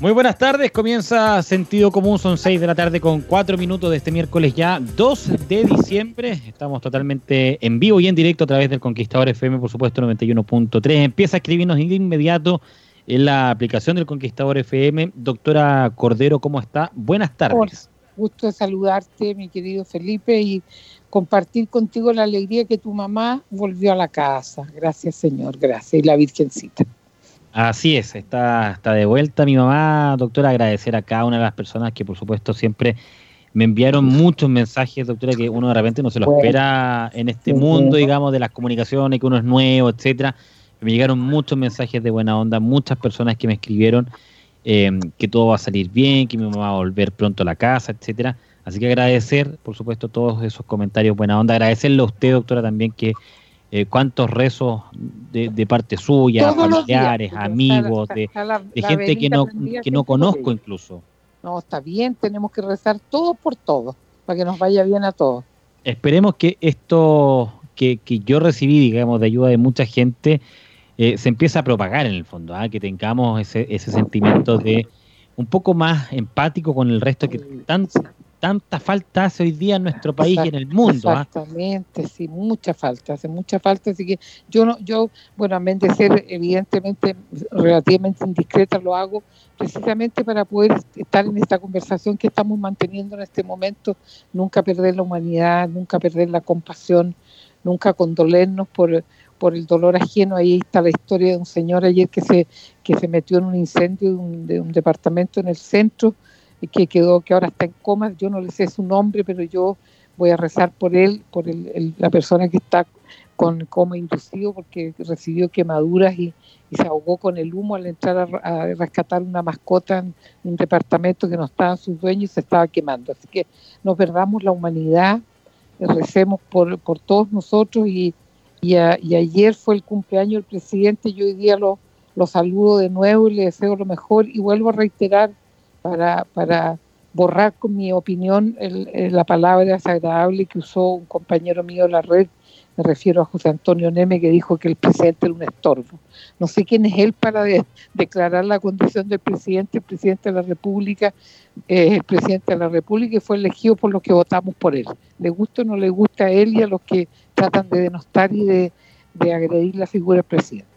Muy buenas tardes, comienza Sentido Común, son 6 de la tarde con 4 minutos de este miércoles ya 2 de diciembre. Estamos totalmente en vivo y en directo a través del Conquistador FM, por supuesto 91.3. Empieza a escribirnos de inmediato en la aplicación del Conquistador FM. Doctora Cordero, ¿cómo está? Buenas tardes. gusto de saludarte, mi querido Felipe, y compartir contigo la alegría que tu mamá volvió a la casa. Gracias, Señor, gracias. Y la Virgencita. Así es, está, está de vuelta mi mamá, doctora, agradecer a cada una de las personas que por supuesto siempre me enviaron muchos mensajes, doctora, que uno de repente no se lo espera en este mundo, digamos, de las comunicaciones, que uno es nuevo, etcétera. Me llegaron muchos mensajes de buena onda, muchas personas que me escribieron eh, que todo va a salir bien, que mi mamá va a volver pronto a la casa, etcétera. Así que agradecer, por supuesto, todos esos comentarios buena onda. Agradecerle a usted, doctora, también que eh, cuántos rezos de, parte suya, familiares, amigos, de, gente que no, que no conozco incluso. No, está bien, tenemos que rezar todo por todo, para que nos vaya bien a todos. Esperemos que esto que, que yo recibí, digamos, de ayuda de mucha gente, eh, se empiece a propagar en el fondo, ¿ah? que tengamos ese, ese sentimiento de un poco más empático con el resto que tan, tanta falta hace hoy día en nuestro país y en el mundo. ¿ah? Exactamente, sí, mucha falta, hace mucha falta, así que yo no, yo, bueno, a de ser evidentemente relativamente indiscreta, lo hago precisamente para poder estar en esta conversación que estamos manteniendo en este momento, nunca perder la humanidad, nunca perder la compasión, nunca condolernos por, por el dolor ajeno. Ahí está la historia de un señor ayer que se, que se metió en un incendio de un, de un departamento en el centro que quedó, que ahora está en coma, yo no le sé su nombre, pero yo voy a rezar por él, por la persona que está con coma inducido porque recibió quemaduras y, se ahogó con el humo al entrar a, rescatar una mascota en un departamento que no estaba sus dueños y se estaba quemando. Así que nos perdamos la humanidad, recemos por, por todos nosotros y, y, ayer fue el cumpleaños del presidente, yo hoy día lo saludo de nuevo y le deseo lo mejor y vuelvo a reiterar para, borrar con mi opinión la palabra desagradable que usó un compañero mío de la red, me refiero a José Antonio Neme, que dijo que el presidente era un estorbo. No sé quién es él para declarar la condición del presidente. El presidente de la República es el presidente de la República y fue elegido por los que votamos por él. Le gusta o no le gusta a él y a los que tratan de denostar y de, de agredir la figura del presidente.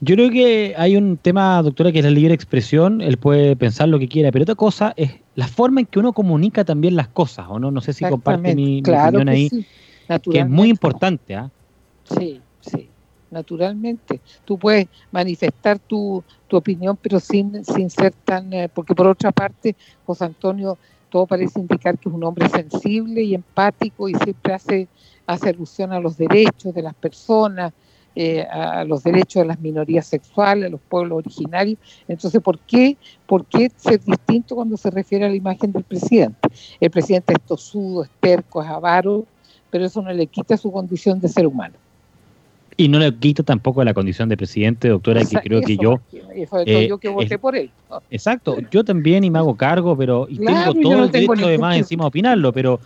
Yo creo que hay un tema, doctora, que es la libre expresión, él puede pensar lo que quiera, pero otra cosa es la forma en que uno comunica también las cosas, ¿o no? No sé si comparte mi, opinión ahí, que es muy importante. ¿ah? Sí, sí, naturalmente. Tú puedes manifestar tu, tu opinión, pero sin, sin ser tan... Eh, porque por otra parte, José Antonio, todo parece indicar que es un hombre sensible y empático y siempre hace, hace alusión a los derechos de las personas, eh, a los derechos de las minorías sexuales, a los pueblos originarios. Entonces, ¿por qué, ¿por qué ser distinto cuando se refiere a la imagen del presidente? El presidente es tosudo, es terco, es avaro, pero eso no le quita su condición de ser humano. Y no le quita tampoco la condición de presidente, doctora, que creo que yo... Eh, yo que voté por él. Exacto, yo también y me hago cargo, pero y tengo todo el derecho además encima de opinarlo, pero,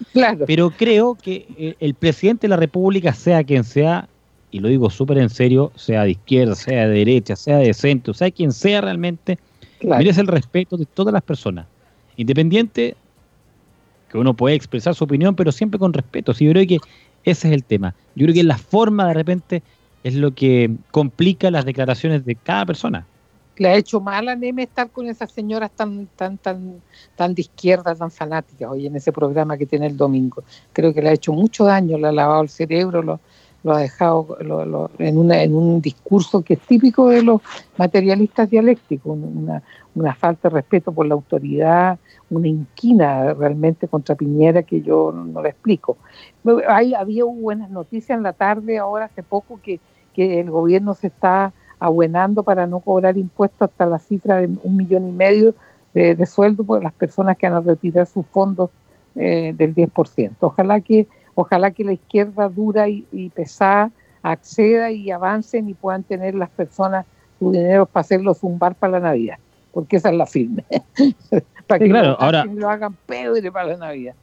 pero creo que eh, el presidente de la República, sea quien sea, y lo digo súper en serio, sea de izquierda, sea de derecha, sea de centro, sea quien sea realmente, merece el respeto de todas las personas. Independiente, que uno puede expresar su opinión, pero siempre con respeto. Sí, yo creo que ese es el tema. Yo creo que la forma de repente es lo que complica las declaraciones de cada persona. Le ha hecho mal a Neme estar con esas señoras tan, tan, tan, tan de izquierda, tan fanáticas hoy en ese programa que tiene el domingo. Creo que le ha hecho mucho daño, le ha lavado el cerebro, lo, lo ha dejado en, una, en un discurso que es típico de los materialistas dialécticos, una, falta de respeto por la autoridad, una inquina realmente contra Piñera que yo no, le explico. Hay, había buenas noticias en la tarde, ahora hace poco, que, que el gobierno se está abuenando para no cobrar impuestos hasta la cifra de un millón y medio de, sueldo por las personas que van a retirar sus fondos eh, del 10%. Ojalá que Ojalá que la izquierda dura y, pesada acceda y avancen y puedan tener las personas su dinero para hacerlo zumbar para la Navidad, porque esa es la firme. para que claro, ahora... lo hagan pedre para la Navidad.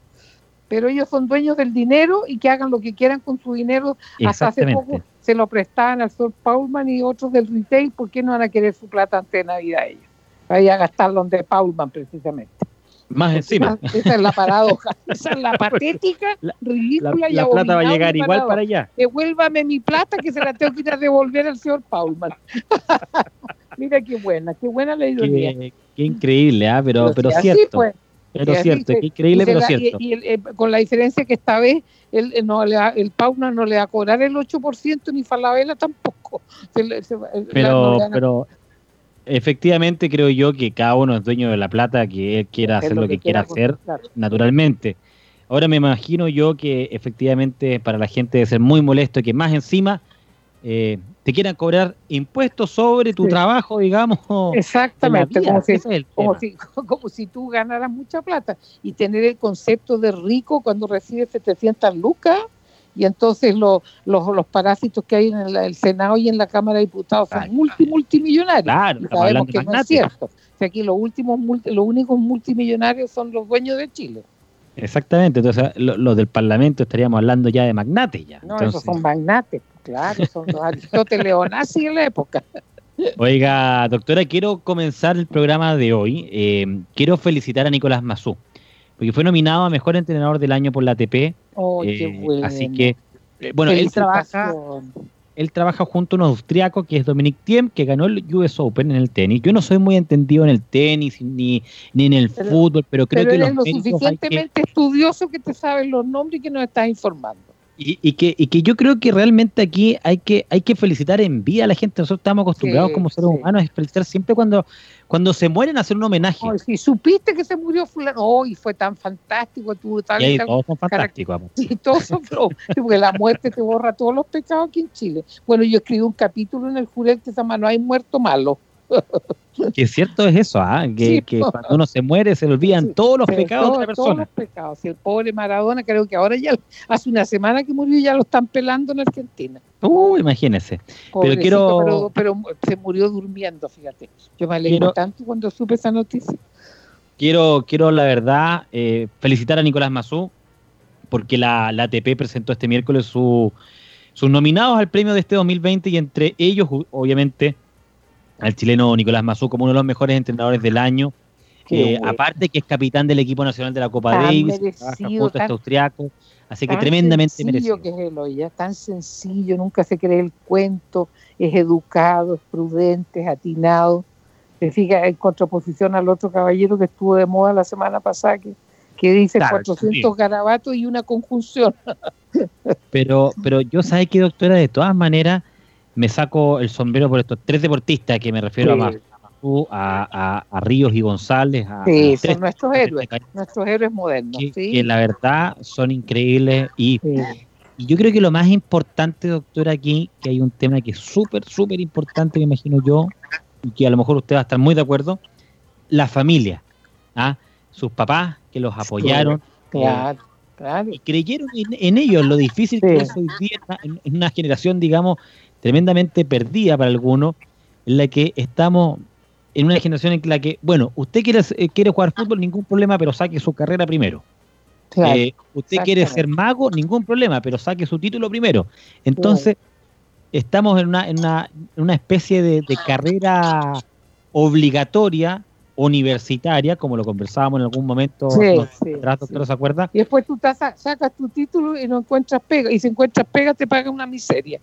Pero ellos son dueños del dinero y que hagan lo que quieran con su dinero. Hasta hace poco se lo prestaban al señor Paulman y otros del retail, ¿por qué no van a querer su plata antes de Navidad ellos? Vaya a gastarlo donde Paulman precisamente. Más encima. Esa es la paradoja, esa es la patética, ridícula la, la, plata va a llegar igual para allá. Devuélvame mi plata que se la tengo que ir a devolver al señor Paulman. Mira qué buena, qué buena la ironía. Qué, qué increíble, ¿ah? pero, pero, cierto. Pues, pero cierto, qué increíble, pero cierto. Y, eh, con la diferencia que esta vez el, no, le el Paulman no le va a cobrar el 8% ni Falabella tampoco. pero, pero efectivamente creo yo que cada uno es dueño de la plata, que él quiera hacer lo que, quiera, hacer naturalmente. Ahora me imagino yo que efectivamente para la gente debe ser muy molesto que más encima eh, te quieran cobrar impuestos sobre tu trabajo, digamos. Exactamente, como, si, como, si, tú ganaras mucha plata y tener el concepto de rico cuando recibes 700 lucas y entonces los, los parásitos que hay en el, Senado y en la Cámara de Diputados son multi, multimillonarios. Claro, sabemos que no es cierto. O aquí los, últimos, los únicos multimillonarios son los dueños de Chile. Exactamente, entonces los del Parlamento estaríamos hablando ya de magnates ya. No, esos son magnates, claro, son los Aristóteles nazi en la época. Oiga, doctora, quiero comenzar el programa de hoy. Eh, quiero felicitar a Nicolás Mazú porque fue nominado a Mejor Entrenador del Año por la ATP. Oh, qué eh, bueno. Así que, eh, bueno, él trabaja, él trabaja junto a un austriaco que es Dominic Thiem, que ganó el US Open en el tenis. Yo no soy muy entendido en el tenis ni, ni en el fútbol, pero creo que eres lo suficientemente estudioso que te sabes los nombres y que nos estás informando. Y, que, y que yo creo que realmente aquí hay que, hay que felicitar en vida a la gente. Nosotros estamos acostumbrados como seres humanos a felicitar siempre cuando, cuando se mueren hacer un homenaje. si supiste que se murió fulano, oh, fue tan fantástico. Tú, tal, y todos son fantásticos. Y todos son, porque la muerte te borra todos los pecados aquí en Chile. Bueno, yo escribí un capítulo en el Jurel que se llama No hay muerto malo. que cierto es eso, ¿ah? que, cuando uno se muere se le olvidan todos los pecados de la persona. Todos los pecados. el pobre Maradona, creo que ahora ya hace una semana que murió y ya lo están pelando en Argentina. Uh, imagínese. Pero quiero. Pero, se murió durmiendo, fíjate. Yo me alegro tanto cuando supe esa noticia. Quiero, quiero la verdad, eh, felicitar a Nicolás Mazú, porque la, la ATP presentó este miércoles su, sus nominados al premio de este 2020 y entre ellos, obviamente, al chileno Nicolás Mazú como uno de los mejores entrenadores del año. Eh, aparte que es capitán del equipo nacional de la Copa Davis, trabaja junto a este austriaco, así que tremendamente merecido. Que es Eloy, tan sencillo, nunca se cree el cuento, es educado, es prudente, es atinado. Se fija en contraposición al otro caballero que estuvo de moda la semana pasada, que, que dice 400 garabatos y una conjunción. Pero, pero yo sabes que doctora, de todas maneras, me saco el sombrero por estos tres deportistas que me refiero a, a, a, Ríos y González. A, sí, son nuestros héroes, nuestros héroes modernos. Que, que, la verdad son increíbles y, y, yo creo que lo más importante, doctora, aquí, que hay un tema que es súper, súper importante, me imagino yo, y que a lo mejor usted va a estar muy de acuerdo, la familia, ¿ah? sus papás que los apoyaron. Claro. Y creyeron en, ellos, lo difícil que es hoy día en, una generación, digamos, tremendamente perdida para algunos, en la que estamos en una generación en la que, bueno, usted quiere, eh, quiere jugar fútbol, ningún problema, pero saque su carrera primero. Eh, usted quiere ser mago, ningún problema, pero saque su título primero. Entonces, estamos en una, en una, especie de, carrera obligatoria universitaria, como lo conversábamos en algún momento sí, atrás, doctora, ¿se acuerda? Y después tú sacas tu título y no encuentras pega, y si encuentras pega te paga una miseria.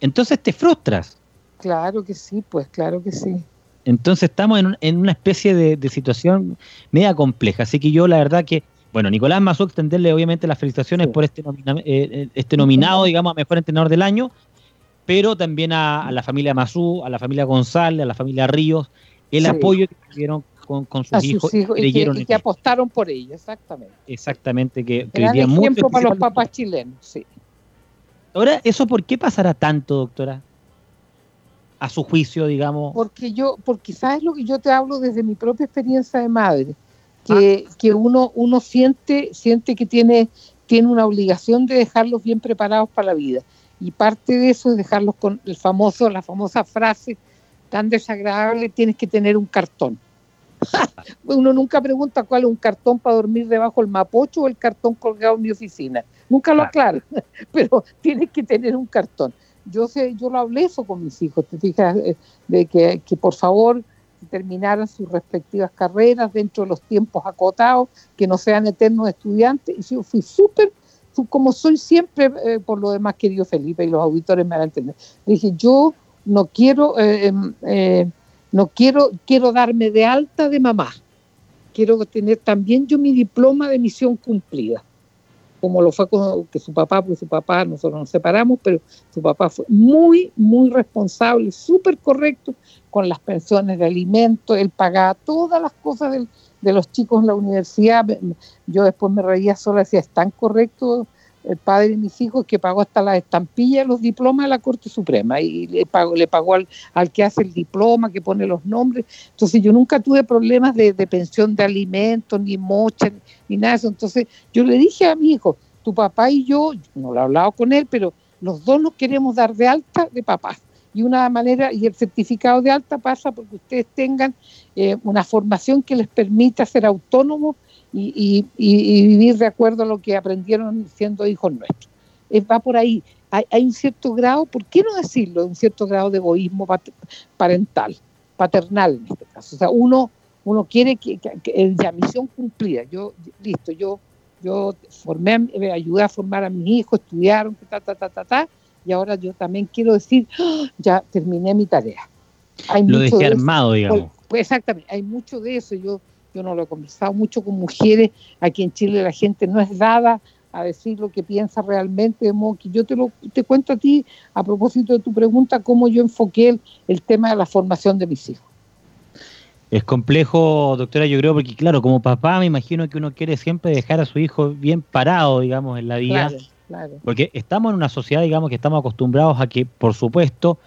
Entonces te frustras. Claro que sí, pues claro que sí. Entonces estamos en, una especie de, situación media compleja, así que yo la verdad que, bueno, Nicolás Mazú, extenderle obviamente las felicitaciones por este, eh, eh, este nominado, digamos, a Mejor Entrenador del Año, pero también a, la familia Mazú, a la familia González, a la familia Ríos, el apoyo que tuvieron con, sus, hijos, y, que, apostaron por ellos, exactamente. Exactamente, que, que ejemplo para los papás chilenos, sí. Ahora, ¿eso por qué pasará tanto, doctora? A su juicio, digamos. Porque yo, porque sabes lo que yo te hablo desde mi propia experiencia de madre, que, ah. que uno, uno siente, siente que tiene, tiene una obligación de dejarlos bien preparados para la vida. Y parte de eso es dejarlos con el famoso, la famosa frase tan desagradable, tienes que tener un cartón. Uno nunca pregunta cuál es un cartón para dormir debajo del mapocho o el cartón colgado en mi oficina. Nunca lo aclaro, pero tienes que tener un cartón. Yo sé, yo lo hablé eso con mis hijos, te fijas, eh, de que, que por favor terminaran sus respectivas carreras dentro de los tiempos acotados, que no sean eternos estudiantes. Y yo fui súper, como soy siempre, eh, por lo demás, querido Felipe, y los auditores me van a entender. Dije, yo no quiero eh, em, no quiero, quiero darme de alta de mamá. Quiero tener también yo mi diploma de misión cumplida, como lo fue con que su papá, pues su papá, nosotros nos separamos, pero su papá fue muy, muy responsable, súper correcto con las pensiones de alimentos, él pagaba todas las cosas de los chicos en la universidad. Yo después me reía sola, decía, es tan correcto el padre de mis hijos que pagó hasta la estampilla de los diplomas de la Corte Suprema y le pagó, le pagó al, al, que hace el diploma, que pone los nombres. Entonces yo nunca tuve problemas de, pensión de alimentos, ni mocha, ni nada de eso. Entonces yo le dije a mi hijo, tu papá y yo, no lo he hablado con él, pero los dos nos queremos dar de alta de papás. Y una manera, y el certificado de alta pasa porque ustedes tengan eh, una formación que les permita ser autónomos y, vivir de acuerdo a lo que aprendieron siendo hijos nuestros. va por ahí. Hay, un cierto grado, ¿por qué no decirlo? Un cierto grado de egoísmo parental, paternal en este caso. O sea, uno, uno quiere que, que, la misión cumplida. Yo, listo, yo, yo formé, me ayudé a formar a mis hijos, estudiaron, ta, ta, ta, ta, ta, y ahora yo también quiero decir, ¡ah! ya terminé mi tarea. Hay lo dejé armado, digamos. Pues, exactamente, hay mucho de eso. Yo yo no lo he conversado mucho con mujeres, aquí en Chile la gente no es dada a decir lo que piensa realmente, de modo que yo te, lo, te cuento a ti, a propósito de tu pregunta, cómo yo enfoqué el, tema de la formación de mis hijos. Es complejo, doctora, yo creo, porque claro, como papá me imagino que uno quiere siempre dejar a su hijo bien parado, digamos, en la vida. Claro, Porque estamos en una sociedad, digamos, que estamos acostumbrados a que, por supuesto,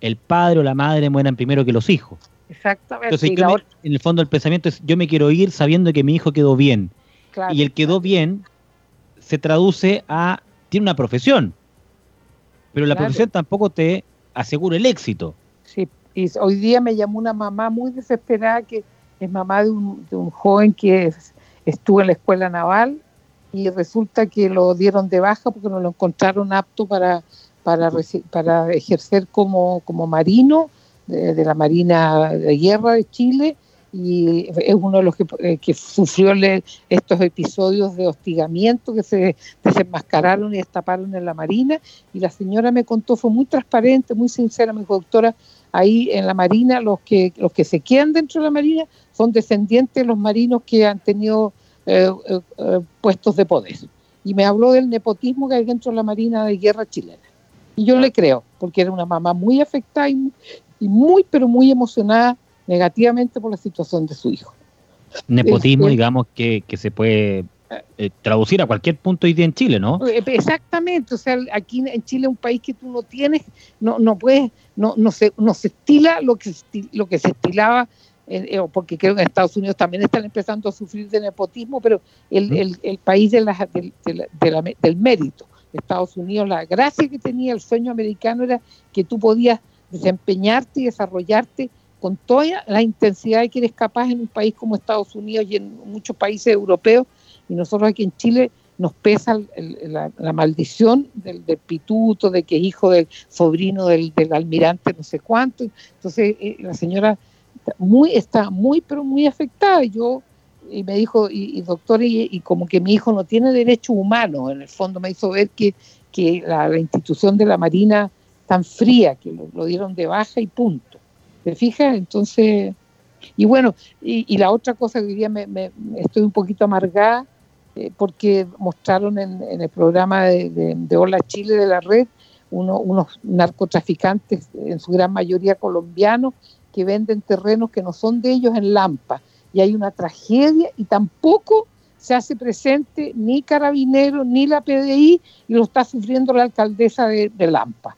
el padre o la madre mueran primero que los hijos. Exactamente. Entonces, en el fondo el pensamiento es, yo me quiero ir sabiendo que mi hijo quedó bien. y el quedó bien se traduce a, tiene una profesión, pero la profesión tampoco te asegura el éxito. Sí, y hoy día me llamó una mamá muy desesperada que es mamá de un, de un joven que estuvo en la escuela naval y resulta que lo dieron de baja porque no lo encontraron apto para, para, para ejercer como, como marino de, la Marina de Guerra de Chile y es uno de los que, eh, sufrió estos episodios de hostigamiento que se desenmascararon y destaparon en la Marina. Y la señora me contó, fue muy transparente, muy sincera, dijo, doctora, ahí en la Marina los que, los que se quedan dentro de la Marina son descendientes de los marinos que han tenido eh, eh, puestos de poder. Y me habló del nepotismo que hay dentro de la Marina de Guerra chilena. Y yo le creo, porque era una mamá muy afectada y, y muy, pero muy emocionada negativamente por la situación de su hijo. Nepotismo, este, digamos, que, que, se puede eh, traducir a cualquier punto hoy día en Chile, ¿no? Eh, exactamente, o sea, aquí en Chile un país que tú no tienes, no, no puedes, no, no, se, no se estila lo que, lo que se estilaba eh, porque creo que en Estados Unidos también están empezando a sufrir de nepotismo, pero el, el, el país de la, del mérito. Estados Unidos, la gracia que tenía el sueño americano era que tú podías desempeñarte y desarrollarte con toda la intensidad que eres capaz en un país como Estados Unidos y en muchos países europeos. Y nosotros aquí en Chile nos pesa la, maldición del, pituto, de que es hijo del sobrino del, almirante no sé cuánto. Entonces eh, la señora muy, está muy, pero muy afectada. Yo, y me dijo, y, doctor, y, como que mi hijo no tiene derechos humanos, en el fondo me hizo ver que la, institución de la Marina tan fría, que lo, dieron de baja y punto. ¿Te fijas? Entonces, y bueno, y, la otra cosa que hoy día me, estoy un poquito amargada, eh, porque mostraron en, el programa de, de, Hola Chile de la red unos narcotraficantes, en su gran mayoría colombianos, que venden terrenos que no son de ellos en Lampa. Y hay una tragedia y tampoco se hace presente ni Carabinero ni la PDI y lo está sufriendo la alcaldesa de, Lampa.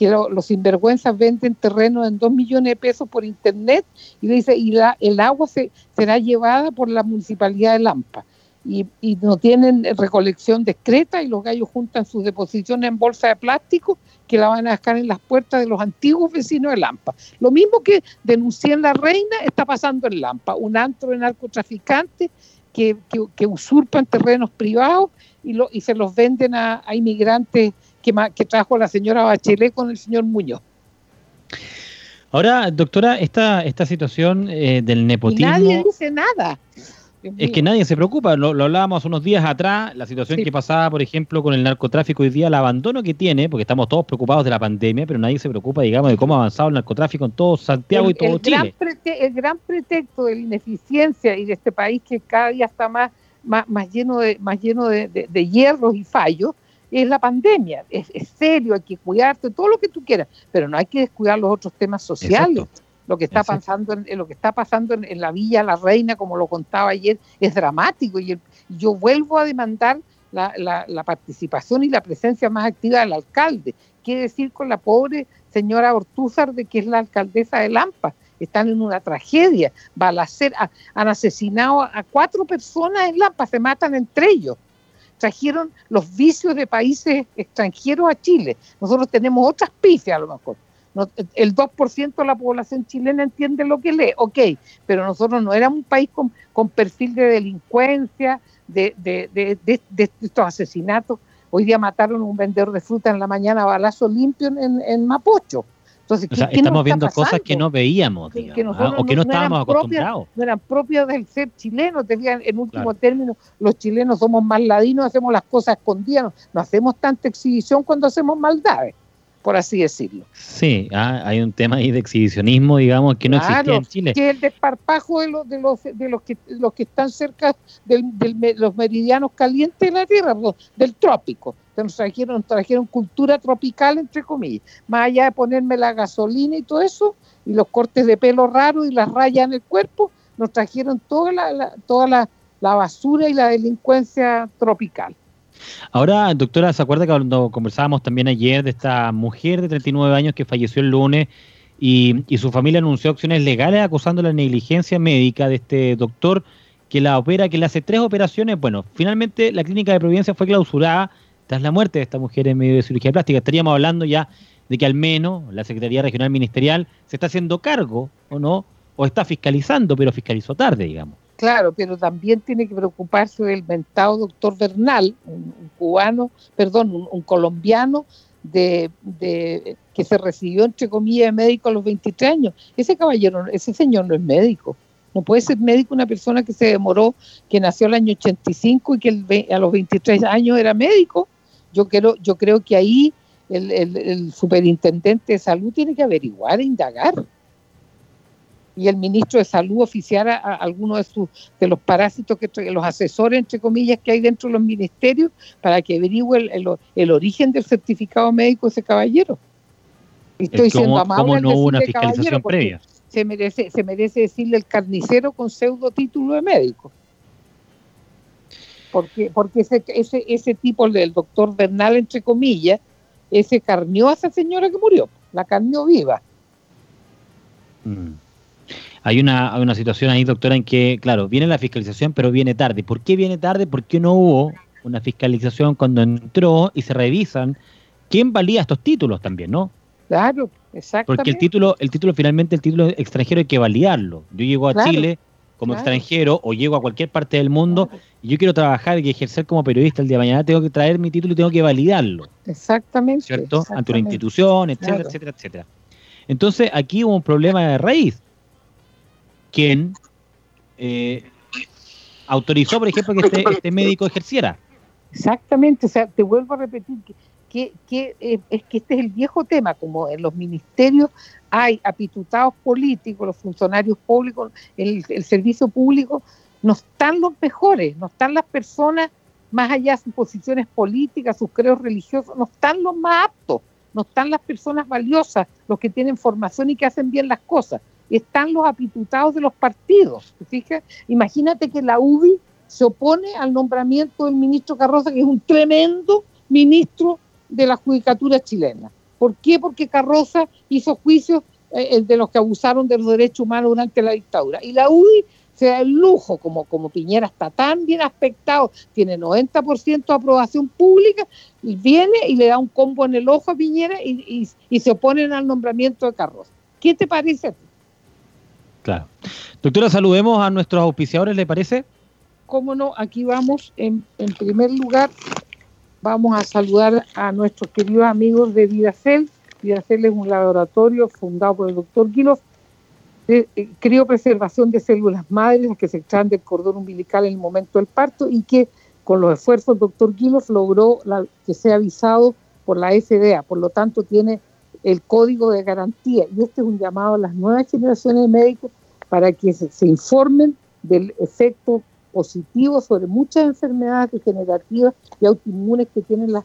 Que los sinvergüenzas venden terrenos en dos millones de pesos por internet y dice, y la, el agua se, será llevada por la municipalidad de Lampa y, no tienen recolección discreta y los gallos juntan sus deposiciones en bolsa de plástico que la van a dejar en las puertas de los antiguos vecinos de Lampa. Lo mismo que denuncié en La Reina está pasando en Lampa, un antro de narcotraficantes que, que, usurpan terrenos privados y, lo, y se los venden a, inmigrantes que, que trajo la señora Bachelet con el señor Muñoz. Ahora, doctora, esta, esta situación eh, del nepotismo... Y nadie dice nada. Es que nadie se preocupa, lo, hablábamos unos días atrás, la situación que pasaba, por ejemplo, con el narcotráfico hoy día, el abandono que tiene, porque estamos todos preocupados de la pandemia, pero nadie se preocupa, digamos, de cómo ha avanzado el narcotráfico en todo Santiago y todo Chile. el gran pretexto de la ineficiencia y de este país que cada día está más, más, lleno, de, más lleno de, hierros y fallos, es la pandemia. Es, serio, hay que cuidarte, todo lo que tú quieras, pero no hay que descuidar los otros temas sociales lo que está pasando en, lo que está pasando en, la Villa La Reina, como lo contaba ayer, es dramático y yo vuelvo a demandar la, la, participación y la presencia más activa del alcalde. ¿Qué decir con la pobre señora Ortúzar de que es la alcaldesa de Lampa? Están en una tragedia. Balacer, han asesinado a cuatro personas en Lampa, se matan entre ellos trajeron los vicios de países extranjeros a Chile. Nosotros tenemos otras pifias a lo mejor, el 2% de la población chilena entiende lo que lee, ok, pero nosotros no éramos un país con, perfil de delincuencia, de, de, de, estos asesinatos. Hoy día mataron a un vendedor de fruta en la mañana balazo limpio en Mapocho. Entonces, estamos viendo cosas que no veíamos, ¿ah? o que no, estábamos acostumbrados. no eran propias del ser chileno. Te en último término, los chilenos somos más ladinos, hacemos las cosas escondidas, no hacemos tanta exhibición cuando hacemos maldades por así decirlo. Sí, ah, hay un tema ahí de exhibicionismo, digamos, que no existía en Chile. Que el desparpajo de los, de los, de los, que, los que están cerca de los meridianos calientes de la Tierra, del trópico. Nos trajeron, trajeron cultura tropical, entre comillas. Más allá de ponerme la gasolina y todo eso, y los cortes de pelo raros y las rayas en el cuerpo, nos trajeron toda la, toda la basura y la delincuencia tropical. Ahora, doctora, ¿se acuerda que cuando conversábamos también ayer de esta mujer de 39 años que falleció el lunes y, su familia anunció acciones legales acusando la negligencia médica de este doctor que la opera, que le hace tres operaciones? Bueno, finalmente la clínica de Providencia fue clausurada tras la muerte de esta mujer en medio de cirugía plástica. Estaríamos hablando ya de que al menos la Secretaría Regional Ministerial se está haciendo cargo, ¿o no? O está fiscalizando, pero fiscalizó tarde, digamos. Claro, pero también tiene que preocuparse del mentado doctor Bernal, un, cubano, perdón, un, colombiano de, que se recibió, entre comillas, de médico a los 23 años. Ese caballero, ese señor no es médico. No puede ser médico una persona que se demoró, que nació el año 85 y que a los 23 años era médico. Yo creo, yo creo que ahí el, el superintendente de salud tiene que averiguar e indagar y el ministro de Salud oficiara a, alguno de, sus, de los parásitos, que los asesores, entre comillas, que hay dentro de los ministerios, para que averigüe el, origen del certificado médico de ese caballero. Estoy diciendo ¿Cómo no hubo una fiscalización previa? Se merece, se merece decirle el carnicero con pseudo título de médico. Porque, porque ese, ese, ese tipo, del doctor Bernal, entre comillas, ese carnió a esa señora que murió, la carnió viva. Mm hay una, una situación ahí, doctora, en que, claro, viene la fiscalización, pero viene tarde. ¿Por qué viene tarde? Porque no hubo una fiscalización cuando entró y se revisan quién valía estos títulos también, ¿no? Claro, exactamente. Porque el título, el título finalmente, el título extranjero hay que validarlo. Yo llego a Chile como extranjero o llego a cualquier parte del mundo y yo quiero trabajar y ejercer como periodista el día de mañana, tengo que traer mi título y tengo que validarlo. Exactamente. ¿Cierto? Ante una institución, etcétera, etcétera, etcétera. Entonces aquí hubo un problema de raíz quien eh, autorizó, por ejemplo, que este, este, médico ejerciera. Exactamente, o sea, te vuelvo a repetir que, eh, es que este es el viejo tema, como en los ministerios hay apitutados políticos, los funcionarios públicos, el, el servicio público, no están los mejores, no están las personas más allá de sus posiciones políticas, sus creos religiosos, no están los más aptos, no están las personas valiosas, los que tienen formación y que hacen bien las cosas, están los apitutados de los partidos. ¿te Imagínate que la UBI se opone al nombramiento del ministro Carroza, que es un tremendo ministro de la judicatura chilena. ¿Por qué? Porque Carroza hizo juicios eh, de los que abusaron de los derechos humanos durante la dictadura. Y la UDI se da el lujo, como, Piñera está tan bien aspectado, tiene 90% de aprobación pública, y viene y le da un combo en el ojo a Piñera y, y, se oponen al nombramiento de Carroza. ¿Qué te parece? Claro. Doctora, saludemos a nuestros auspiciadores, ¿le parece? Cómo no, aquí vamos, en, primer lugar, vamos a saludar a nuestros queridos amigos de Vidacel. Vidacel es un laboratorio fundado por el doctor Guilos de eh, criopreservación de células madres que se extraen del cordón umbilical en el momento del parto y que con los esfuerzos del doctor Guilos logró que sea avisado por la FDA, por lo tanto tiene el código de garantía. Y este es un llamado a las nuevas generaciones de médicos para que se informen del efecto positivo sobre muchas enfermedades degenerativas y autoinmunes que tienen las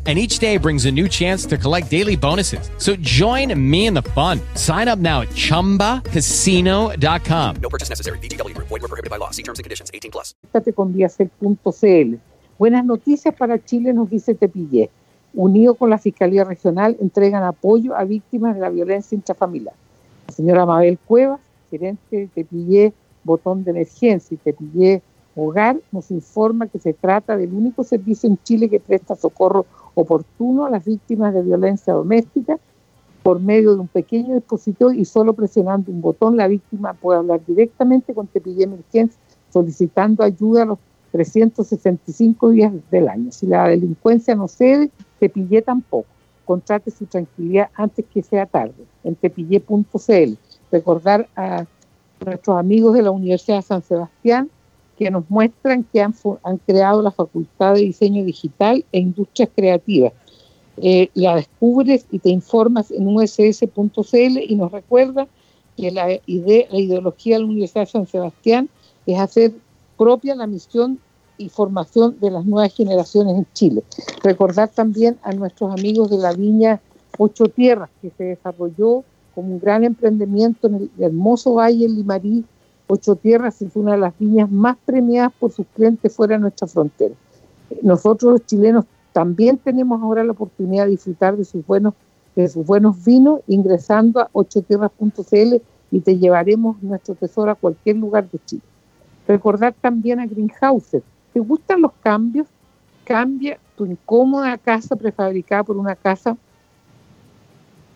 and each day brings a new chance to collect daily bonuses. So join me in the fun. Sign up now at ChumbaCasino.com. No purchase necessary. BGW. Void were prohibited by law. See terms and conditions. 18 plus. con. Buenas noticias para Chile, nos dice Tepillé. Unido con la Fiscalía Regional, entregan apoyo a víctimas de la violencia intrafamiliar. La señora Mabel Cuevas, gerente de Tepillé, botón de emergencia y Tepillé Hogar, nos informa que se trata del único servicio en Chile que presta socorro oportuno a las víctimas de violencia doméstica por medio de un pequeño dispositivo y solo presionando un botón la víctima puede hablar directamente con Tepillé Emergencia solicitando ayuda a los 365 días del año. Si la delincuencia no cede, Tepillé tampoco. Contrate su tranquilidad antes que sea tarde en tepillé.cl. Recordar a nuestros amigos de la Universidad San Sebastián que nos muestran que han, han creado la Facultad de Diseño Digital e Industrias Creativas. Eh, la descubres y te informas en uss.cl y nos recuerda que la, idea, la ideología de la Universidad de San Sebastián es hacer propia la misión y formación de las nuevas generaciones en Chile. Recordar también a nuestros amigos de la Viña Ocho Tierras, que se desarrolló como un gran emprendimiento en el hermoso valle Limarí, Ocho Tierras es una de las viñas más premiadas por sus clientes fuera de nuestra frontera. Nosotros los chilenos también tenemos ahora la oportunidad de disfrutar de sus buenos, de sus buenos vinos ingresando a ochotierras.cl y te llevaremos nuestro tesoro a cualquier lugar de Chile. Recordar también a Greenhouses. ¿Te gustan los cambios? Cambia tu incómoda casa prefabricada por una casa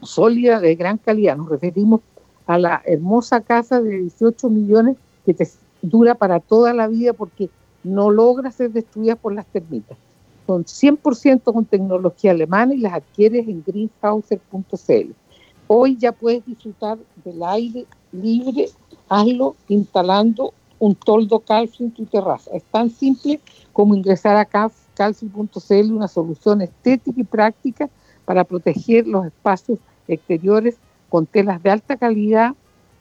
sólida de gran calidad. Nos referimos a la hermosa casa de 18 millones que te dura para toda la vida porque no logra ser destruida por las termitas. Son 100% con tecnología alemana y las adquieres en greenhouser.cl. Hoy ya puedes disfrutar del aire libre, hazlo instalando un toldo calcio en tu terraza. Es tan simple como ingresar a calcio.cl, una solución estética y práctica para proteger los espacios exteriores con telas de alta calidad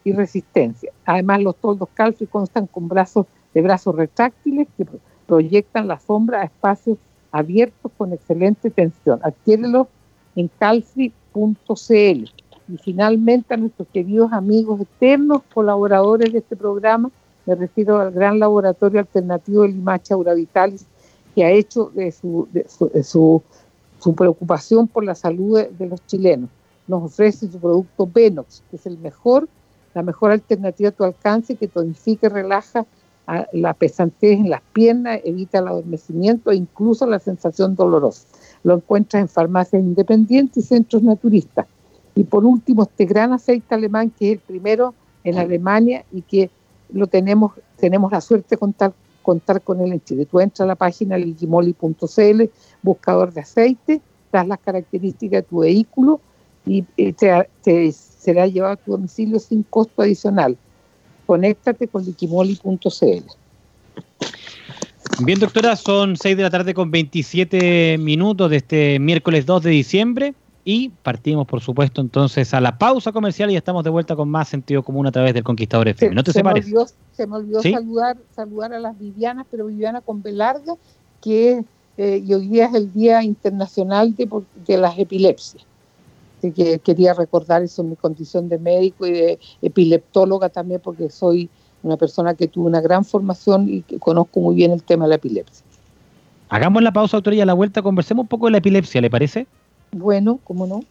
y resistencia. Además, los toldos calcio constan con brazos de brazos retráctiles que proyectan la sombra a espacios abiertos con excelente tensión. Adquiérelo en calci.cl. Y finalmente a nuestros queridos amigos eternos colaboradores de este programa, me refiero al gran laboratorio alternativo de Limacha Uravitalis, que ha hecho de su, su, su, preocupación por la salud de los chilenos nos ofrece su producto Venox, que es el mejor, la mejor alternativa a tu alcance, que tonifica y relaja la pesantez en las piernas, evita el adormecimiento e incluso la sensación dolorosa. Lo encuentras en farmacias independientes y centros naturistas. Y por último, este gran aceite alemán, que es el primero en Alemania y que lo tenemos, tenemos la suerte de contar, contar con él en Chile. Tú entras a la página ligimoli.cl, buscador de aceite, das las características de tu vehículo y te, te será llevado a tu domicilio sin costo adicional. Conéctate con liquimoli.cl. Bien, doctora, son 6 de la tarde con 27 minutos de este miércoles 2 de diciembre y partimos, por supuesto, entonces a la pausa comercial y estamos de vuelta con más sentido común a través del Conquistador FM. no te se separes. Me olvidó, se me olvidó saludar, saludar a las Vivianas, pero Viviana con Belarga, que eh, hoy día es el Día Internacional de, de las Epilepsias que quería recordar eso en mi condición de médico y de epileptóloga también, porque soy una persona que tuvo una gran formación y que conozco muy bien el tema de la epilepsia. Hagamos la pausa, doctora, y a la vuelta conversemos un poco de la epilepsia, ¿le parece? Bueno, cómo no.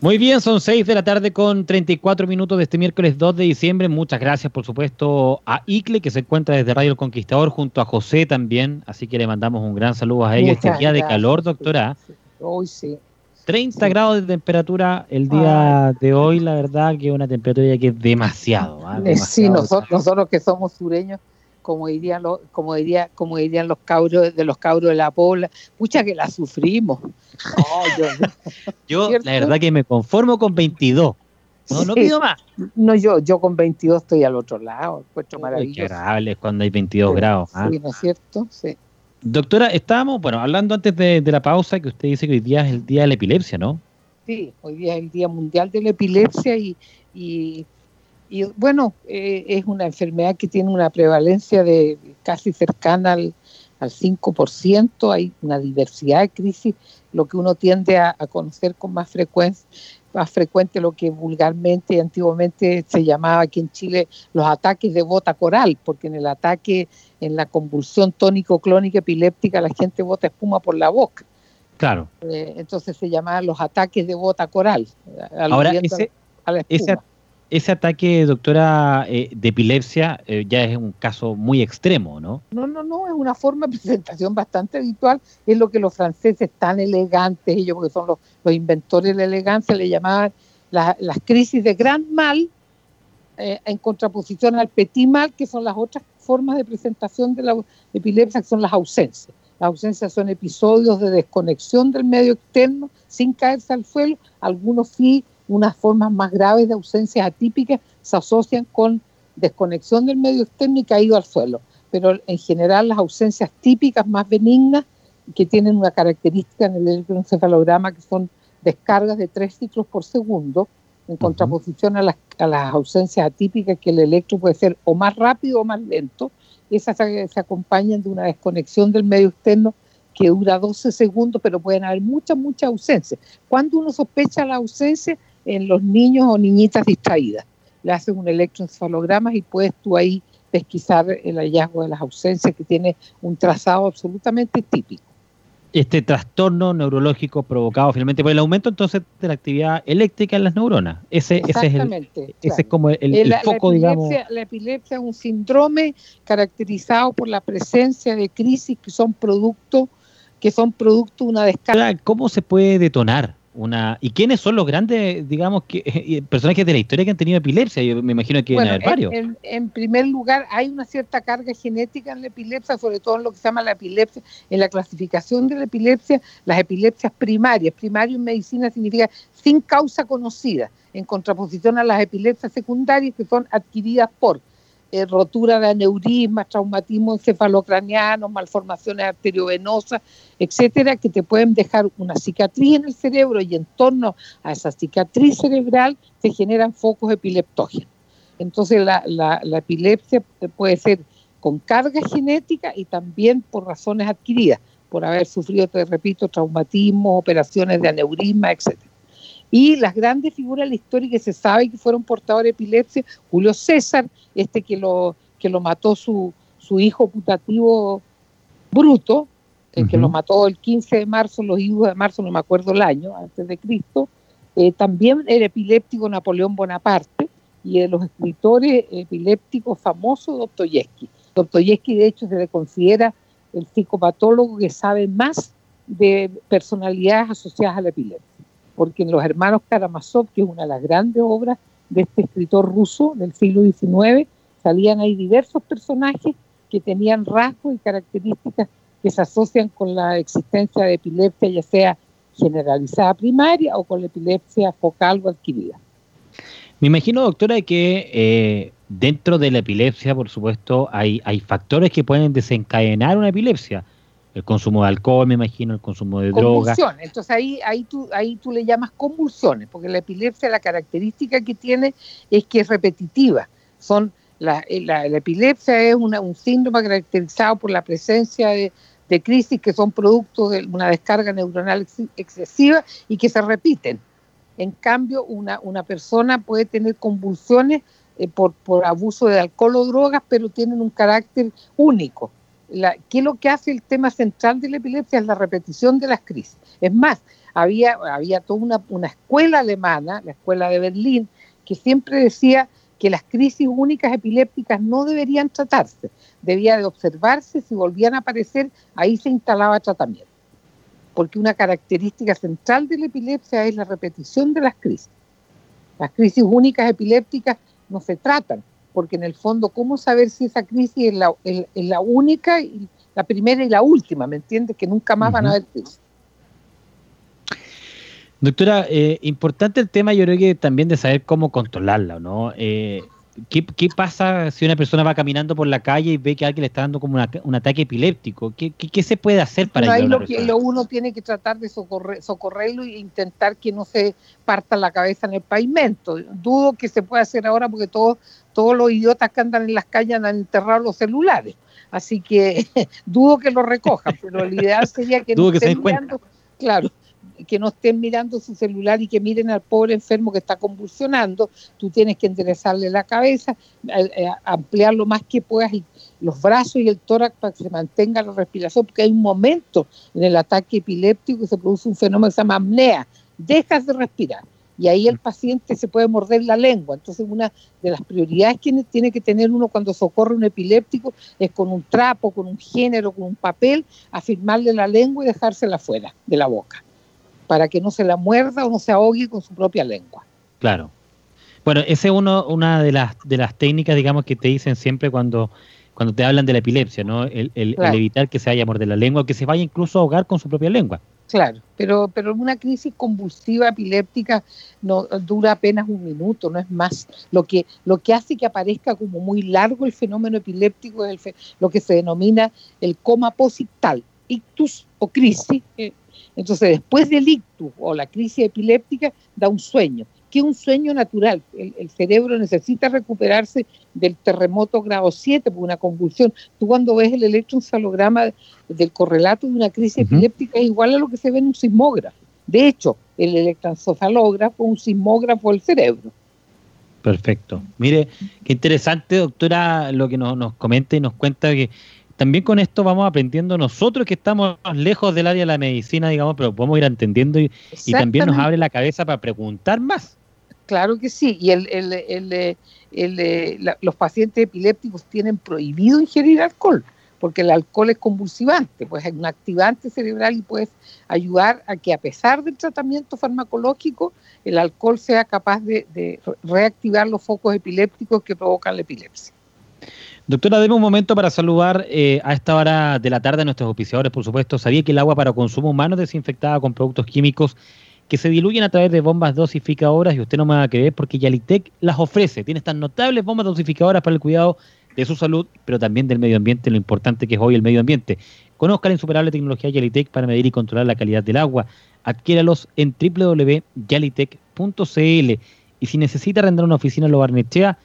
Muy bien, son 6 de la tarde con 34 minutos de este miércoles 2 de diciembre. Muchas gracias, por supuesto, a Icle, que se encuentra desde Radio El Conquistador, junto a José también. Así que le mandamos un gran saludo a ellos. Este día de calor, doctora. Hoy sí. 30 grados de temperatura el día de hoy, la verdad que es una temperatura que es demasiado. ¿ah? sí, nosotros, nosotros que somos sureños como dirían los, como diría, como dirían los cabros de los cabros de la pobla, pucha que la sufrimos. yo, la verdad que me conformo con 22. No, no pido más. No, yo, yo con 22 estoy al otro lado, puesto maravilloso. Qué cuando hay 22 grados. ¿ah? Sí, ¿no es cierto? Sí. Doctora, estábamos, bueno, hablando antes de, de, la pausa, que usted dice que hoy día es el día de la epilepsia, ¿no? Sí, hoy día es el Día Mundial de la Epilepsia y, y y bueno, eh, es una enfermedad que tiene una prevalencia de casi cercana al, al 5%, hay una diversidad de crisis, lo que uno tiende a, conocer con más frecuencia, más frecuente lo que vulgarmente y antiguamente se llamaba aquí en Chile los ataques de bota coral, porque en el ataque, en la convulsión tónico-clónica epiléptica, la gente bota espuma por la boca. Claro. Eh, entonces se llamaban los ataques de bota coral. Ahora, ese, ese, ese ataque, doctora, eh, de epilepsia eh, ya es un caso muy extremo, ¿no? No, no, no, es una forma de presentación bastante habitual. Es lo que los franceses tan elegantes, ellos porque son los, inventores de la elegancia, le llamaban las crisis de gran mal, eh, en contraposición al petit mal, que son las otras formas de presentación de la epilepsia, que son las ausencias. Las ausencias son episodios de desconexión del medio externo sin caerse al suelo, algunos sí unas formas más graves de ausencias atípicas se asocian con desconexión del medio externo y caído al suelo. Pero en general las ausencias típicas más benignas, que tienen una característica en el electroencefalograma, que son descargas de tres ciclos por segundo, en contraposición a las, a las, ausencias atípicas, que el electro puede ser o más rápido o más lento, esas se, se acompañan de una desconexión del medio externo que dura 12 segundos, pero pueden haber muchas, muchas ausencias. Cuando uno sospecha la ausencia, en los niños o niñitas distraídas. Le haces un electroencefalograma y puedes tú ahí pesquisar el hallazgo de las ausencias que tiene un trazado absolutamente típico. Este trastorno neurológico provocado finalmente por el aumento entonces de la actividad eléctrica en las neuronas. Ese, ese es, el, ese es como el, foco, digamos. La epilepsia es un síndrome caracterizado por la presencia de crisis que son producto que son producto de una descarga. ¿Cómo se puede detonar una ¿Y quiénes son los grandes, digamos, que, personajes de la historia que han tenido epilepsia? Yo me imagino que bueno, haber varios. En, primer lugar, hay una cierta carga genética en la epilepsia, sobre todo en lo que se llama la epilepsia. En la clasificación de la epilepsia, las epilepsias primarias. Primario en medicina significa sin causa conocida, en contraposición a las epilepsias secundarias que son adquiridas por eh, rotura de aneurismas, traumatismo encefalocraniano, malformaciones arteriovenosas, etcétera, que te pueden dejar una cicatriz en el cerebro y en torno a esa cicatriz cerebral se generan focos epileptógenos. Entonces la, la, la epilepsia puede ser con carga genética y también por razones adquiridas, por haber sufrido, te repito, traumatismo, operaciones de aneurisma, etcétera. Y las grandes figuras de la historia que se sabe que fueron portadores de epilepsia, Julio César, este que lo, que lo mató su, su hijo putativo Bruto, el que lo mató el 15 de marzo, los hijos de marzo, no me acuerdo el año, antes de Cristo, eh, también era epiléptico Napoleón Bonaparte y de los escritores epilépticos famosos Dostoyevsky. Dostoyevsky, de hecho, se le considera el psicopatólogo que sabe más de personalidades asociadas a la epilepsia, porque en Los Hermanos Karamazov, que es una de las grandes obras de este escritor ruso del siglo XIX, salían ahí diversos personajes que tenían rasgos y características que se asocian con la existencia de epilepsia, ya sea generalizada primaria o con la epilepsia focal o adquirida. Me imagino, doctora, que eh, dentro de la epilepsia, por supuesto, hay, hay factores que pueden desencadenar una epilepsia. El consumo de alcohol, me imagino, el consumo de drogas. Entonces ahí, ahí, tú, ahí tú le llamas convulsiones, porque la epilepsia, la característica que tiene es que es repetitiva. Son la, la, epilepsia es una, un síndrome caracterizado por la presencia de, de crisis que son producto de una descarga neuronal excesiva y que se repiten. En cambio, una, una persona puede tener convulsiones eh, por, por abuso de alcohol o drogas, pero tienen un carácter único. La, ¿Qué es lo que hace el tema central de la epilepsia? Es la repetición de las crisis. Es más, había, había toda una, una escuela alemana, la escuela de Berlín, que siempre decía que las crisis únicas epilépticas no deberían tratarse, debía de observarse, si volvían a aparecer, ahí se instalaba tratamiento. Porque una característica central de la epilepsia es la repetición de las crisis. Las crisis únicas epilépticas no se tratan, porque en el fondo, ¿cómo saber si esa crisis es la, es, la única, y la primera y la última? ¿Me entiendes? Que nunca más van a haber crisis. Doctora, eh, importante el tema, yo creo que también de saber cómo controlarla, ¿no? Eh, ¿qué, ¿qué, pasa si una persona va caminando por la calle y ve que alguien le está dando como una, un ataque epiléptico? ¿Qué, qué, qué se puede hacer para ayudar a lo que lo uno tiene que tratar de socorrer, socorrerlo e intentar que no se parta la cabeza en el pavimento. Dudo que se pueda hacer ahora porque todos, todos los idiotas que andan en las calles han enterrado los celulares. Así que dudo que lo recojan, pero lo ideal sería que no que estén mirando, claro, que no estén mirando su celular y que miren al pobre enfermo que está convulsionando, tú tienes que enderezarle la cabeza, eh, ampliar lo más que puedas y los brazos y el tórax para que se mantenga la respiración, porque hay un momento en el ataque epiléptico que se produce un fenómeno que se llama apnea, dejas de respirar y ahí el paciente se puede morder la lengua. Entonces, una de las prioridades que tiene que tener uno cuando socorre un epiléptico es con un trapo, con un género, con un papel, afirmarle la lengua y dejársela fuera de la boca para que no se la muerda o no se ahogue con su propia lengua. Claro. Bueno, esa es uno, una de las, de las técnicas, digamos, que te dicen siempre cuando, cuando te hablan de la epilepsia, ¿no? El, el, claro. el evitar que se vaya a morder la lengua o que se vaya incluso a ahogar con su propia lengua. Claro, pero, pero una crisis convulsiva epiléptica no dura apenas un minuto, no es más. Lo que, lo que hace que aparezca como muy largo el fenómeno epiléptico es el fe, lo que se denomina el coma posictal, ictus o crisis, entonces, después del ictus o la crisis epiléptica, da un sueño, que un sueño natural. El, el, cerebro necesita recuperarse del terremoto grado 7 por una convulsión. Tú cuando ves el electroencefalograma del correlato de una crisis uh -huh. epiléptica es igual a lo que se ve en un sismógrafo. De hecho, el electroencefalógrafo es un sismógrafo del cerebro. Perfecto. Mire, qué interesante, doctora, lo que nos, nos comenta y nos cuenta que también con esto vamos aprendiendo nosotros que estamos lejos del área de la medicina, digamos, pero podemos ir entendiendo y, y también nos abre la cabeza para preguntar más. Claro que sí, y el, el la, los pacientes epilépticos tienen prohibido ingerir alcohol, porque el alcohol es convulsivante, pues es un activante cerebral y puede ayudar a que a pesar del tratamiento farmacológico, el alcohol sea capaz de, reactivar los focos epilépticos que provocan la epilepsia. Doctora, deme un momento para saludar eh, a esta hora de la tarde a nuestros auspiciadores, por supuesto. Sabía que el agua para consumo humano es desinfectada con productos químicos que se diluyen a través de bombas dosificadoras y usted no me va a creer porque Yalitec las ofrece. Tiene estas notables bombas dosificadoras para el cuidado de su salud, pero también del medio ambiente, lo importante que es hoy el medio ambiente. Conozca la insuperable tecnología Yalitec para medir y controlar la calidad del agua. Adquiéralos en www.yalitec.cl y si necesita arrendar una oficina en Lo Barnechea,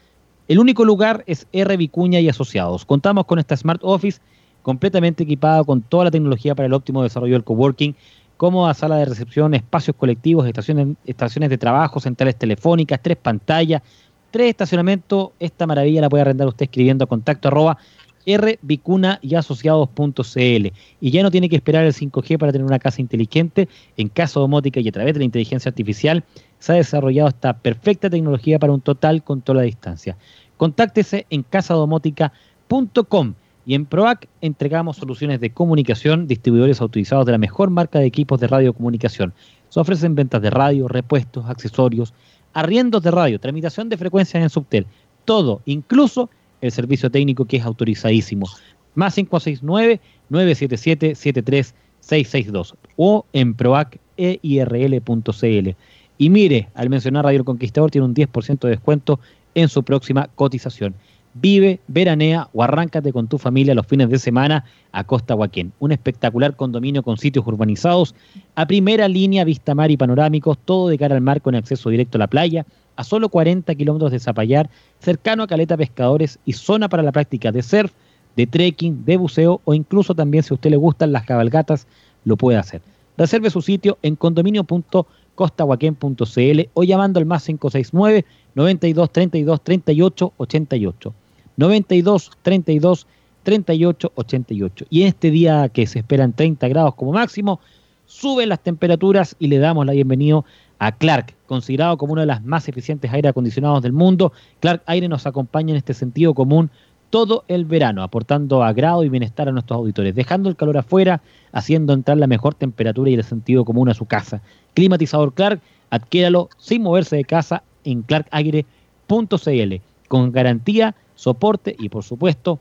el único lugar es R. Vicuña y Asociados. Contamos con esta Smart Office completamente equipada con toda la tecnología para el óptimo desarrollo del coworking, cómoda sala de recepción, espacios colectivos, estaciones, estaciones de trabajo, centrales telefónicas, tres pantallas, tres estacionamientos. Esta maravilla la puede arrendar usted escribiendo a contacto arroba rbicuna y asociados.cl. Y ya no tiene que esperar el 5G para tener una casa inteligente. En Casa Domótica y a través de la inteligencia artificial se ha desarrollado esta perfecta tecnología para un total control a distancia. Contáctese en casadomótica.com y en PROAC entregamos soluciones de comunicación, distribuidores autorizados de la mejor marca de equipos de radiocomunicación. Se ofrecen ventas de radio, repuestos, accesorios, arriendos de radio, tramitación de frecuencias en Subtel, todo, incluso el servicio técnico que es autorizadísimo. Más 569-977-73662 o en proaceirl.cl. Y mire, al mencionar Radio El Conquistador tiene un 10% de descuento en su próxima cotización. Vive, veranea o arráncate con tu familia los fines de semana a Costa Huaquén. Un espectacular condominio con sitios urbanizados a primera línea, vista mar y panorámicos, todo de cara al mar con acceso directo a la playa, a solo 40 kilómetros de Zapallar, cercano a Caleta Pescadores y zona para la práctica de surf, de trekking, de buceo o incluso también si a usted le gustan las cabalgatas, lo puede hacer. Reserve su sitio en condominio.costahuaquén.cl o llamando al más 569 92 32 38 88. 92 32 38 88. Y en este día que se esperan 30 grados como máximo, suben las temperaturas y le damos la bienvenida a Clark, considerado como uno de las más eficientes aire acondicionados del mundo. Clark Aire nos acompaña en este sentido común todo el verano, aportando agrado y bienestar a nuestros auditores, dejando el calor afuera, haciendo entrar la mejor temperatura y el sentido común a su casa. Climatizador Clark, adquiéralo sin moverse de casa en clarkaire.cl, con garantía soporte y, por supuesto,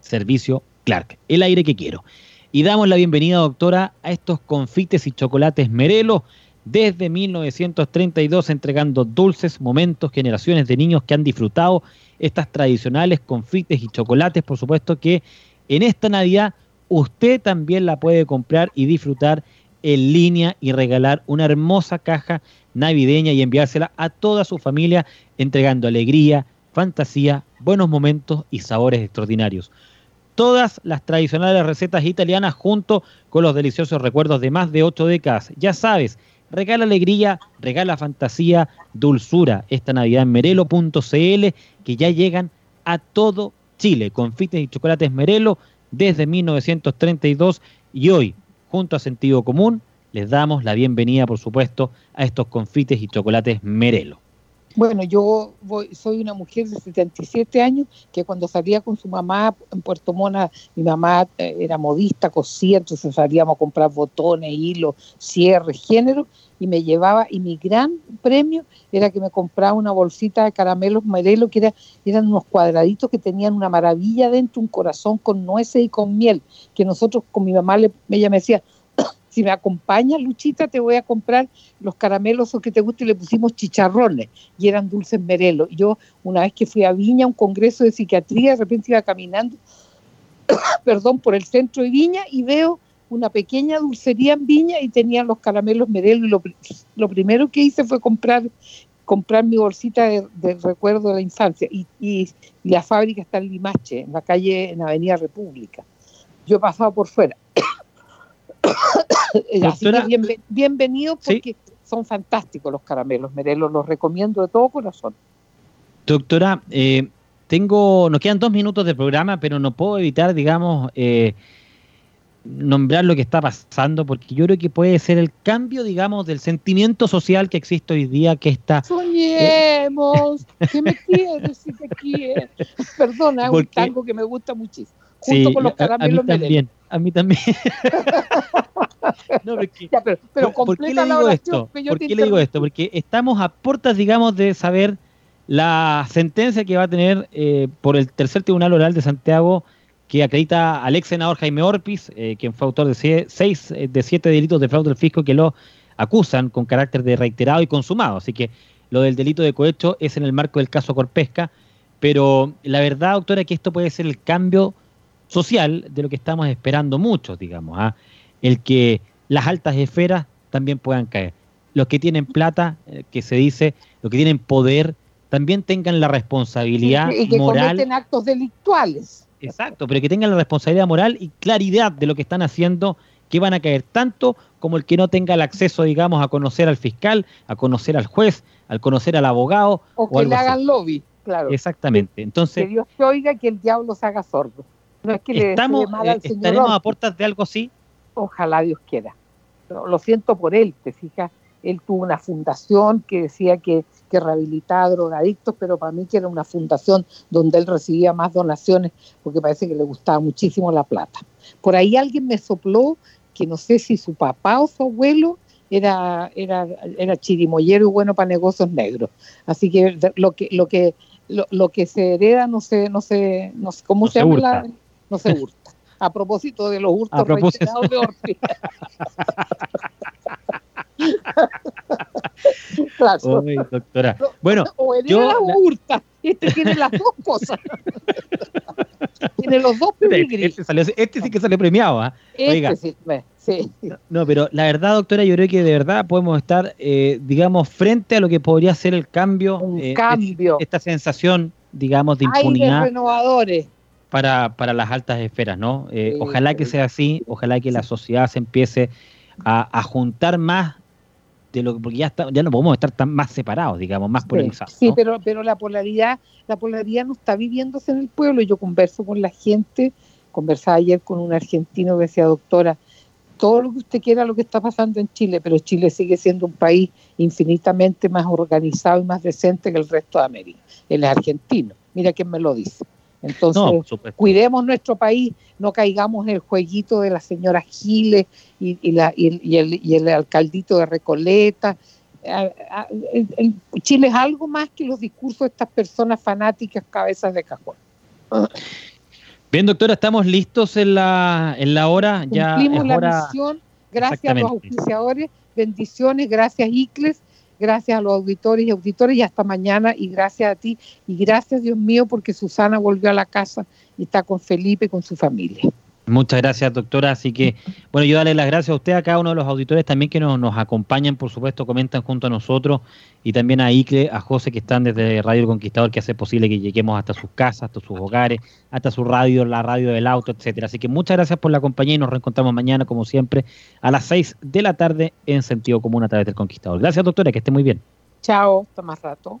servicio Clark, el aire que quiero. Y damos la bienvenida, doctora, a estos confites y chocolates Merelo, desde 1932 entregando dulces momentos, generaciones de niños que han disfrutado estas tradicionales confites y chocolates, por supuesto que en esta Navidad usted también la puede comprar y disfrutar en línea y regalar una hermosa caja navideña y enviársela a toda su familia entregando alegría, fantasía, buenos momentos y sabores extraordinarios. Todas las tradicionales recetas italianas junto con los deliciosos recuerdos de más de ocho décadas. Ya sabes, regala alegría, regala fantasía, dulzura esta Navidad en merelo.cl que ya llegan a todo Chile. Confites y chocolates Merelo desde 1932 y hoy, junto a Sentido Común, les damos la bienvenida, por supuesto, a estos confites y chocolates Merelo. Bueno, yo voy, soy una mujer de 77 años que cuando salía con su mamá en Puerto Mona, mi mamá eh, era modista, cosía, entonces salíamos a comprar botones, hilos, cierres, género, y me llevaba, y mi gran premio era que me compraba una bolsita de caramelos Merelo, que era, eran unos cuadraditos que tenían una maravilla dentro, un corazón con nueces y con miel, que nosotros con mi mamá, le, ella me decía, si me acompañas, Luchita, te voy a comprar los caramelos o que te guste, y le pusimos chicharrones, y eran dulces merelo. Yo, una vez que fui a Viña, un congreso de psiquiatría, de repente iba caminando, perdón, por el centro de Viña, y veo una pequeña dulcería en Viña y tenían los caramelos merelo, y lo, primero que hice fue comprar comprar mi bolsita de, recuerdo de la infancia, y, y, la fábrica está en Limache, en la calle, en Avenida República. Yo he pasado por fuera. bienvenido porque son fantásticos los caramelos, Merelo, los recomiendo de todo corazón. Doctora, eh, tengo, nos quedan dos minutos de programa, pero no puedo evitar, digamos, eh, nombrar lo que está pasando, porque yo creo que puede ser el cambio, digamos, del sentimiento social que existe hoy día, que está... Soñemos, que me quieres si te quieres. Perdona, es un tango que me gusta muchísimo. Junto con los caramelos a, mí también, a mí también. no, pero, ¿por, qué le digo esto? ¿Por qué le digo esto? Porque estamos a puertas, digamos, de saber la sentencia que va a tener eh, por el tercer tribunal oral de Santiago que acredita al ex senador Jaime Orpiz, eh, quien fue autor de seis eh, de siete delitos de fraude del fisco que lo acusan con carácter de reiterado y consumado. Así que lo del delito de cohecho es en el marco del caso Corpesca, pero la verdad, doctora, que esto puede ser el cambio social de lo que estamos esperando muchos, digamos. ¿ah? el que las altas esferas también puedan caer. Los que tienen plata, eh, que se dice, los que tienen poder, también tengan la responsabilidad y que moral. cometen actos delictuales. Exacto, pero que tengan la responsabilidad moral y claridad de lo que están haciendo que van a caer tanto como el que no tenga el acceso, digamos, a conocer al fiscal, a conocer al juez, al conocer al abogado. O, que le hagan lobby, claro. Exactamente. Entonces, que Dios te oiga que el diablo se haga sordo. No es que le estamos, mal al eh, ¿Estaremos a puertas de algo así? Ojalá Dios quiera. Lo siento por él, te fijas. Él tuvo una fundación que decía que, que rehabilitaba drogadictos, pero para mí que era una fundación donde él recibía más donaciones porque parece que le gustaba muchísimo la plata. Por ahí alguien me sopló que no sé si su papá o su abuelo era, era, era chirimoyero y bueno para negocios negros. Así que lo que, lo que, lo, que se hereda no sé, no sé, no sé cómo se, llama no se hurta. A propósito de los hurtos reiterados de Ortiz. claro. doctora. Bueno, o yo la hurta. Este tiene las dos cosas. tiene los dos este, este, este, sí que sale premiado. ¿ah? Este sí, sí. No, pero la verdad, doctora, yo creo que de verdad podemos estar, eh, digamos, frente a lo que podría ser el cambio. Un eh, cambio. esta sensación, digamos, de impunidad. renovadores. Para, para las altas esferas, ¿no? Eh, ojalá que sea así, ojalá que la sociedad se empiece a, a juntar más de lo porque ya ya no podemos estar tan más separados, digamos, más polarizados. Sí, pero, pero la polaridad, la polaridad no está viviéndose en el pueblo. Yo converso con la gente, conversaba ayer con un argentino que decía, doctora, todo lo que usted quiera lo que está pasando en Chile, pero Chile sigue siendo un país infinitamente más organizado y más decente que el resto de América. Él es argentino, mira quién me lo dice. Entonces, cuidemos nuestro país, no caigamos en el jueguito de la señora Giles y, la, y, el, y el alcaldito de Recoleta. Chile es algo más que los discursos de estas personas fanáticas cabezas de cajón. Bien, doctora, estamos listos en la, en la hora. Ya Cumplimos la misión. Gracias a los auspiciadores. Bendiciones. Gracias, Icles gracias a los auditores y auditores y hasta mañana y gracias a ti y gracias Dios mío porque Susana volvió a la casa y está con Felipe y con su familia. Muchas gracias, doctora. Así que, bueno, yo darle las gracias a usted, a cada uno de los auditores también que nos, nos acompañan, por supuesto, comentan junto a nosotros, y también a Icle, a José, que están desde Radio El Conquistador, que hace posible que lleguemos hasta sus casas, hasta sus hogares, hasta su radio, la radio del auto, etcétera. Así que muchas gracias por la compañía y nos reencontramos mañana, como siempre, a las 6 de la tarde en Sentido Común a través del Conquistador. Gracias, doctora, que esté muy bien. Chao, hasta más rato.